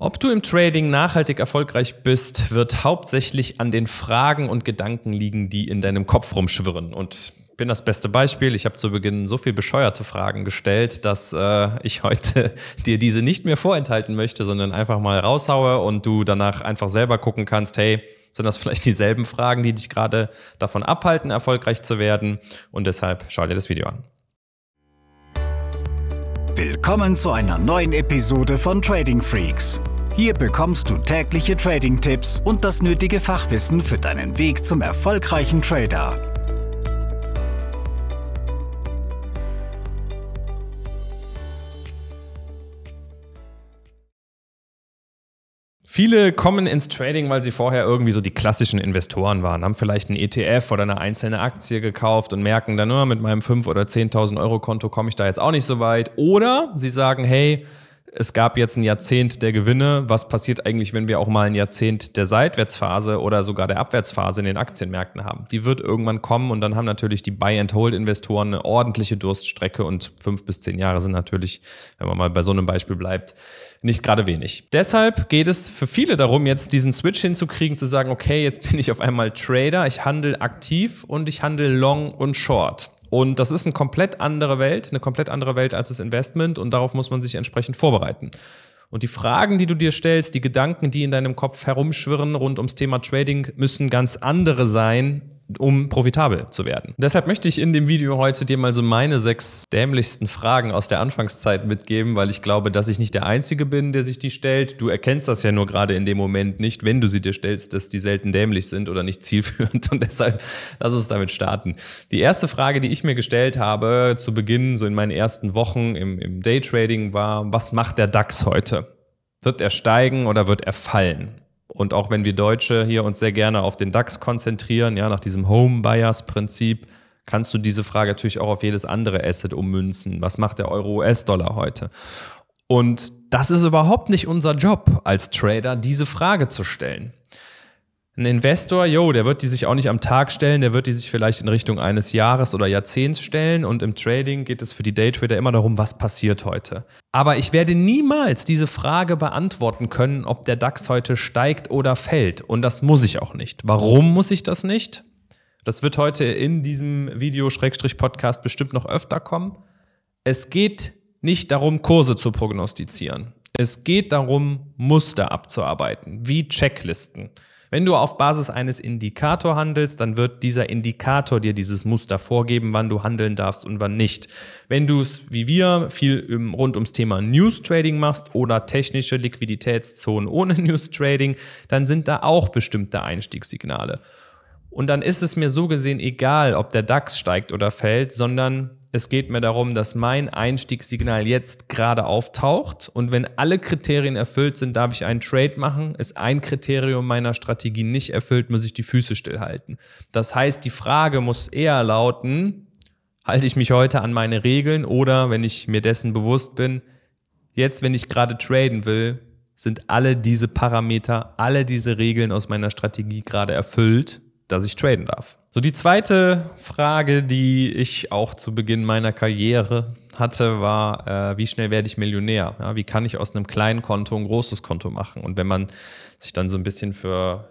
Ob du im Trading nachhaltig erfolgreich bist, wird hauptsächlich an den Fragen und Gedanken liegen, die in deinem Kopf rumschwirren. Und ich bin das beste Beispiel. Ich habe zu Beginn so viel bescheuerte Fragen gestellt, dass äh, ich heute dir diese nicht mehr vorenthalten möchte, sondern einfach mal raushaue und du danach einfach selber gucken kannst, hey, sind das vielleicht dieselben Fragen, die dich gerade davon abhalten, erfolgreich zu werden? Und deshalb schau dir das Video an. Willkommen zu einer neuen Episode von Trading Freaks. Hier bekommst du tägliche Trading-Tipps und das nötige Fachwissen für deinen Weg zum erfolgreichen Trader. Viele kommen ins Trading, weil sie vorher irgendwie so die klassischen Investoren waren, haben vielleicht einen ETF oder eine einzelne Aktie gekauft und merken dann nur, mit meinem 5.000 oder 10.000 Euro Konto komme ich da jetzt auch nicht so weit. Oder sie sagen, hey, es gab jetzt ein Jahrzehnt der Gewinne. Was passiert eigentlich, wenn wir auch mal ein Jahrzehnt der Seitwärtsphase oder sogar der Abwärtsphase in den Aktienmärkten haben? Die wird irgendwann kommen und dann haben natürlich die Buy-and-Hold-Investoren eine ordentliche Durststrecke und fünf bis zehn Jahre sind natürlich, wenn man mal bei so einem Beispiel bleibt, nicht gerade wenig. Deshalb geht es für viele darum, jetzt diesen Switch hinzukriegen, zu sagen, okay, jetzt bin ich auf einmal Trader, ich handle aktiv und ich handle long und short. Und das ist eine komplett andere Welt, eine komplett andere Welt als das Investment und darauf muss man sich entsprechend vorbereiten. Und die Fragen, die du dir stellst, die Gedanken, die in deinem Kopf herumschwirren rund ums Thema Trading, müssen ganz andere sein, um profitabel zu werden. Deshalb möchte ich in dem Video heute dir mal so meine sechs dämlichsten Fragen aus der Anfangszeit mitgeben, weil ich glaube, dass ich nicht der Einzige bin, der sich die stellt. Du erkennst das ja nur gerade in dem Moment nicht, wenn du sie dir stellst, dass die selten dämlich sind oder nicht zielführend. Und deshalb lass uns damit starten. Die erste Frage, die ich mir gestellt habe zu Beginn, so in meinen ersten Wochen im, im Daytrading war, was macht der DAX heute? Wird er steigen oder wird er fallen? Und auch wenn wir Deutsche hier uns sehr gerne auf den DAX konzentrieren, ja, nach diesem Home Buyers Prinzip, kannst du diese Frage natürlich auch auf jedes andere Asset ummünzen. Was macht der Euro-US-Dollar heute? Und das ist überhaupt nicht unser Job als Trader, diese Frage zu stellen. Ein Investor, jo, der wird die sich auch nicht am Tag stellen, der wird die sich vielleicht in Richtung eines Jahres oder Jahrzehnts stellen. Und im Trading geht es für die Daytrader immer darum, was passiert heute. Aber ich werde niemals diese Frage beantworten können, ob der DAX heute steigt oder fällt. Und das muss ich auch nicht. Warum muss ich das nicht? Das wird heute in diesem Video-Podcast bestimmt noch öfter kommen. Es geht nicht darum, Kurse zu prognostizieren. Es geht darum, Muster abzuarbeiten, wie Checklisten. Wenn du auf Basis eines Indikator handelst, dann wird dieser Indikator dir dieses Muster vorgeben, wann du handeln darfst und wann nicht. Wenn du es wie wir viel rund ums Thema News Trading machst oder technische Liquiditätszonen ohne News Trading, dann sind da auch bestimmte Einstiegssignale. Und dann ist es mir so gesehen egal, ob der DAX steigt oder fällt, sondern es geht mir darum, dass mein Einstiegssignal jetzt gerade auftaucht und wenn alle Kriterien erfüllt sind, darf ich einen Trade machen. Ist ein Kriterium meiner Strategie nicht erfüllt, muss ich die Füße stillhalten. Das heißt, die Frage muss eher lauten, halte ich mich heute an meine Regeln oder wenn ich mir dessen bewusst bin, jetzt, wenn ich gerade traden will, sind alle diese Parameter, alle diese Regeln aus meiner Strategie gerade erfüllt, dass ich traden darf. So, die zweite Frage, die ich auch zu Beginn meiner Karriere hatte, war, äh, wie schnell werde ich Millionär? Ja, wie kann ich aus einem kleinen Konto ein großes Konto machen? Und wenn man sich dann so ein bisschen für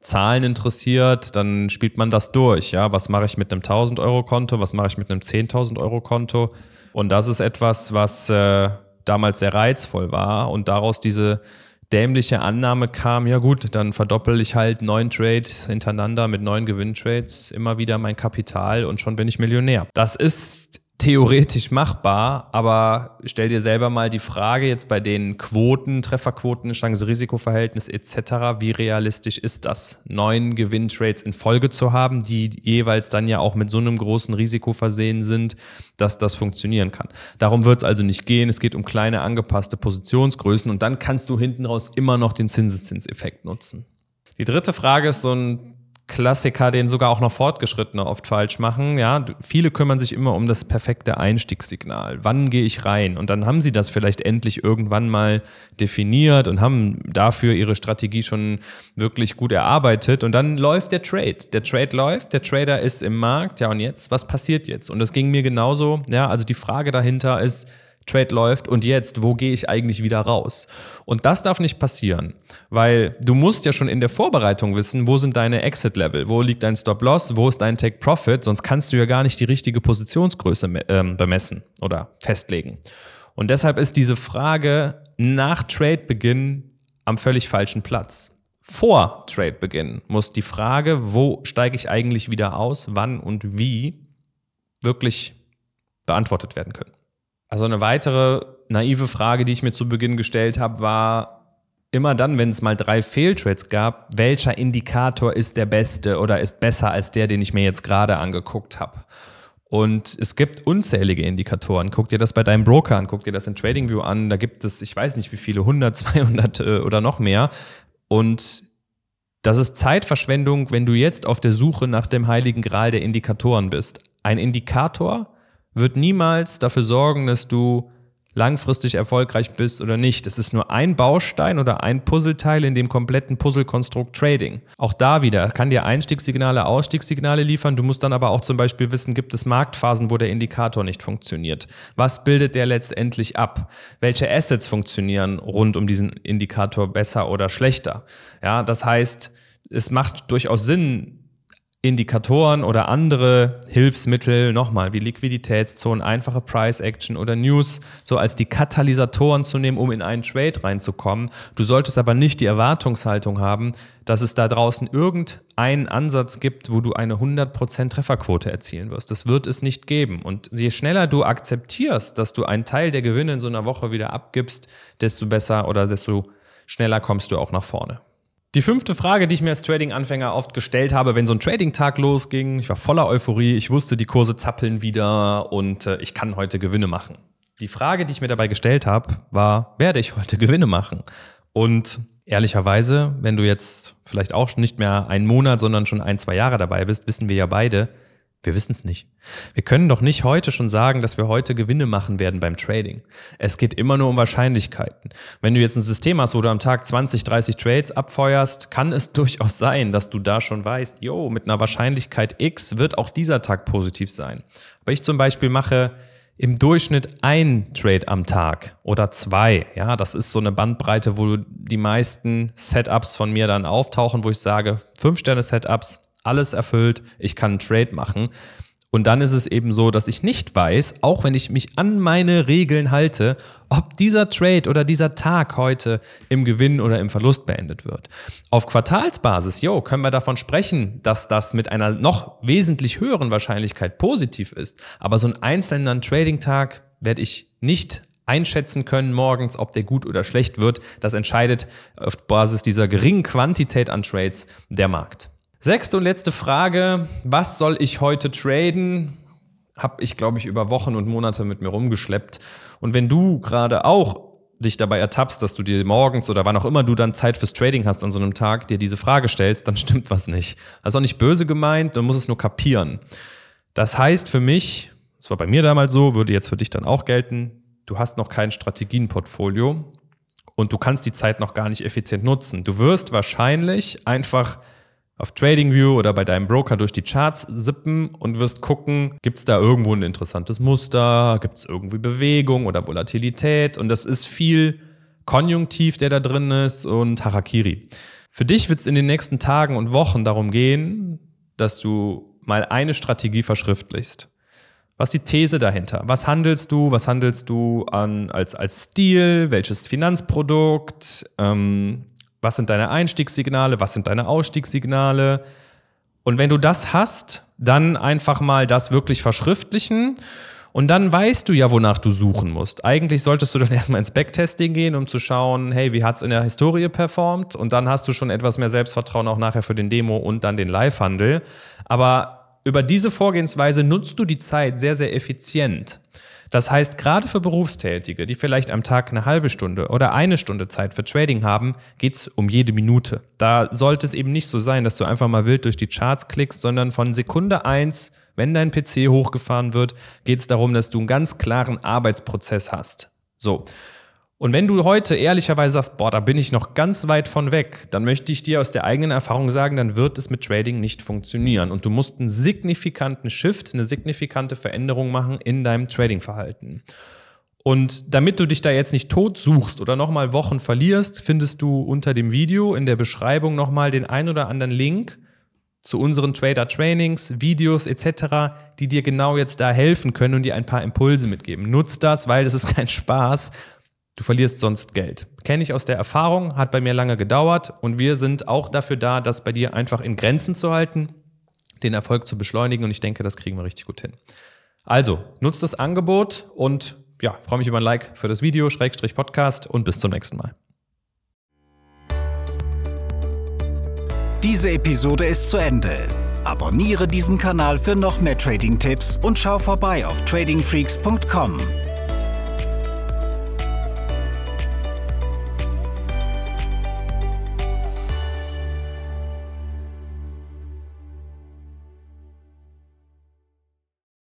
Zahlen interessiert, dann spielt man das durch. Ja, was mache ich mit einem 1000 Euro Konto? Was mache ich mit einem 10.000 Euro Konto? Und das ist etwas, was äh, damals sehr reizvoll war und daraus diese dämliche Annahme kam, ja gut, dann verdoppel ich halt neun Trades hintereinander mit neun Gewinntrades immer wieder mein Kapital und schon bin ich Millionär. Das ist theoretisch machbar, aber stell dir selber mal die Frage jetzt bei den Quoten, Trefferquoten, Chance-Risiko-Verhältnis etc., wie realistisch ist das, neun Gewinntrades in Folge zu haben, die jeweils dann ja auch mit so einem großen Risiko versehen sind, dass das funktionieren kann. Darum wird es also nicht gehen, es geht um kleine angepasste Positionsgrößen und dann kannst du hinten raus immer noch den Zinseszinseffekt nutzen. Die dritte Frage ist so ein Klassiker, den sogar auch noch Fortgeschrittene oft falsch machen. Ja, viele kümmern sich immer um das perfekte Einstiegssignal. Wann gehe ich rein? Und dann haben sie das vielleicht endlich irgendwann mal definiert und haben dafür ihre Strategie schon wirklich gut erarbeitet. Und dann läuft der Trade. Der Trade läuft, der Trader ist im Markt. Ja, und jetzt? Was passiert jetzt? Und das ging mir genauso. Ja, also die Frage dahinter ist, Trade läuft und jetzt, wo gehe ich eigentlich wieder raus? Und das darf nicht passieren, weil du musst ja schon in der Vorbereitung wissen, wo sind deine Exit-Level, wo liegt dein Stop-Loss, wo ist dein Take-Profit, sonst kannst du ja gar nicht die richtige Positionsgröße ähm, bemessen oder festlegen. Und deshalb ist diese Frage nach Trade-Beginn am völlig falschen Platz. Vor Trade-Beginn muss die Frage, wo steige ich eigentlich wieder aus, wann und wie, wirklich beantwortet werden können. Also eine weitere naive Frage, die ich mir zu Beginn gestellt habe, war immer dann, wenn es mal drei Fehltrades gab, welcher Indikator ist der beste oder ist besser als der, den ich mir jetzt gerade angeguckt habe. Und es gibt unzählige Indikatoren. Guck dir das bei deinem Broker an, guck dir das in TradingView an. Da gibt es, ich weiß nicht wie viele, 100, 200 äh, oder noch mehr. Und das ist Zeitverschwendung, wenn du jetzt auf der Suche nach dem heiligen Gral der Indikatoren bist. Ein Indikator wird niemals dafür sorgen, dass du langfristig erfolgreich bist oder nicht. Es ist nur ein Baustein oder ein Puzzleteil in dem kompletten Puzzlekonstrukt Trading. Auch da wieder kann dir Einstiegssignale, Ausstiegssignale liefern. Du musst dann aber auch zum Beispiel wissen, gibt es Marktphasen, wo der Indikator nicht funktioniert? Was bildet der letztendlich ab? Welche Assets funktionieren rund um diesen Indikator besser oder schlechter? Ja, das heißt, es macht durchaus Sinn, Indikatoren oder andere Hilfsmittel, nochmal wie Liquiditätszonen, einfache Price Action oder News, so als die Katalysatoren zu nehmen, um in einen Trade reinzukommen. Du solltest aber nicht die Erwartungshaltung haben, dass es da draußen irgendeinen Ansatz gibt, wo du eine 100% Trefferquote erzielen wirst. Das wird es nicht geben. Und je schneller du akzeptierst, dass du einen Teil der Gewinne in so einer Woche wieder abgibst, desto besser oder desto schneller kommst du auch nach vorne. Die fünfte Frage, die ich mir als Trading-Anfänger oft gestellt habe, wenn so ein Trading-Tag losging, ich war voller Euphorie, ich wusste, die Kurse zappeln wieder und äh, ich kann heute Gewinne machen. Die Frage, die ich mir dabei gestellt habe, war, werde ich heute Gewinne machen? Und ehrlicherweise, wenn du jetzt vielleicht auch nicht mehr einen Monat, sondern schon ein, zwei Jahre dabei bist, wissen wir ja beide, wir wissen es nicht. Wir können doch nicht heute schon sagen, dass wir heute Gewinne machen werden beim Trading. Es geht immer nur um Wahrscheinlichkeiten. Wenn du jetzt ein System hast, wo du am Tag 20, 30 Trades abfeuerst, kann es durchaus sein, dass du da schon weißt, jo, mit einer Wahrscheinlichkeit X wird auch dieser Tag positiv sein. Aber ich zum Beispiel mache im Durchschnitt ein Trade am Tag oder zwei. Ja, das ist so eine Bandbreite, wo die meisten Setups von mir dann auftauchen, wo ich sage, fünf Sterne Setups, alles erfüllt, ich kann einen Trade machen. Und dann ist es eben so, dass ich nicht weiß, auch wenn ich mich an meine Regeln halte, ob dieser Trade oder dieser Tag heute im Gewinn oder im Verlust beendet wird. Auf Quartalsbasis, jo, können wir davon sprechen, dass das mit einer noch wesentlich höheren Wahrscheinlichkeit positiv ist. Aber so einen einzelnen Trading-Tag werde ich nicht einschätzen können morgens, ob der gut oder schlecht wird. Das entscheidet auf Basis dieser geringen Quantität an Trades der Markt. Sechste und letzte Frage. Was soll ich heute traden? Hab ich, glaube ich, über Wochen und Monate mit mir rumgeschleppt. Und wenn du gerade auch dich dabei ertappst, dass du dir morgens oder wann auch immer du dann Zeit fürs Trading hast an so einem Tag, dir diese Frage stellst, dann stimmt was nicht. Also auch nicht böse gemeint, du musst es nur kapieren. Das heißt für mich, das war bei mir damals so, würde jetzt für dich dann auch gelten, du hast noch kein Strategienportfolio und du kannst die Zeit noch gar nicht effizient nutzen. Du wirst wahrscheinlich einfach auf TradingView oder bei deinem Broker durch die Charts sippen und wirst gucken, gibt es da irgendwo ein interessantes Muster, gibt es irgendwie Bewegung oder Volatilität und das ist viel Konjunktiv, der da drin ist und Harakiri. Für dich wird es in den nächsten Tagen und Wochen darum gehen, dass du mal eine Strategie verschriftlichst. Was ist die These dahinter? Was handelst du? Was handelst du an als, als Stil? Welches Finanzprodukt? Ähm, was sind deine Einstiegssignale? Was sind deine Ausstiegssignale? Und wenn du das hast, dann einfach mal das wirklich verschriftlichen. Und dann weißt du ja, wonach du suchen musst. Eigentlich solltest du dann erstmal ins Backtesting gehen, um zu schauen, hey, wie hat's in der Historie performt? Und dann hast du schon etwas mehr Selbstvertrauen auch nachher für den Demo und dann den Live-Handel. Aber über diese Vorgehensweise nutzt du die Zeit sehr, sehr effizient. Das heißt, gerade für Berufstätige, die vielleicht am Tag eine halbe Stunde oder eine Stunde Zeit für Trading haben, geht's um jede Minute. Da sollte es eben nicht so sein, dass du einfach mal wild durch die Charts klickst, sondern von Sekunde eins, wenn dein PC hochgefahren wird, geht's darum, dass du einen ganz klaren Arbeitsprozess hast. So. Und wenn du heute ehrlicherweise sagst, boah, da bin ich noch ganz weit von weg, dann möchte ich dir aus der eigenen Erfahrung sagen, dann wird es mit Trading nicht funktionieren. Und du musst einen signifikanten Shift, eine signifikante Veränderung machen in deinem Trading-Verhalten. Und damit du dich da jetzt nicht tot suchst oder nochmal Wochen verlierst, findest du unter dem Video in der Beschreibung nochmal den ein oder anderen Link zu unseren Trader Trainings, Videos etc., die dir genau jetzt da helfen können und dir ein paar Impulse mitgeben. Nutz das, weil das ist kein Spaß. Du verlierst sonst Geld. Kenne ich aus der Erfahrung, hat bei mir lange gedauert und wir sind auch dafür da, das bei dir einfach in Grenzen zu halten, den Erfolg zu beschleunigen und ich denke, das kriegen wir richtig gut hin. Also, nutzt das Angebot und ja, freue mich über ein Like für das Video, Schrägstrich Podcast und bis zum nächsten Mal. Diese Episode ist zu Ende. Abonniere diesen Kanal für noch mehr Trading-Tipps und schau vorbei auf tradingfreaks.com.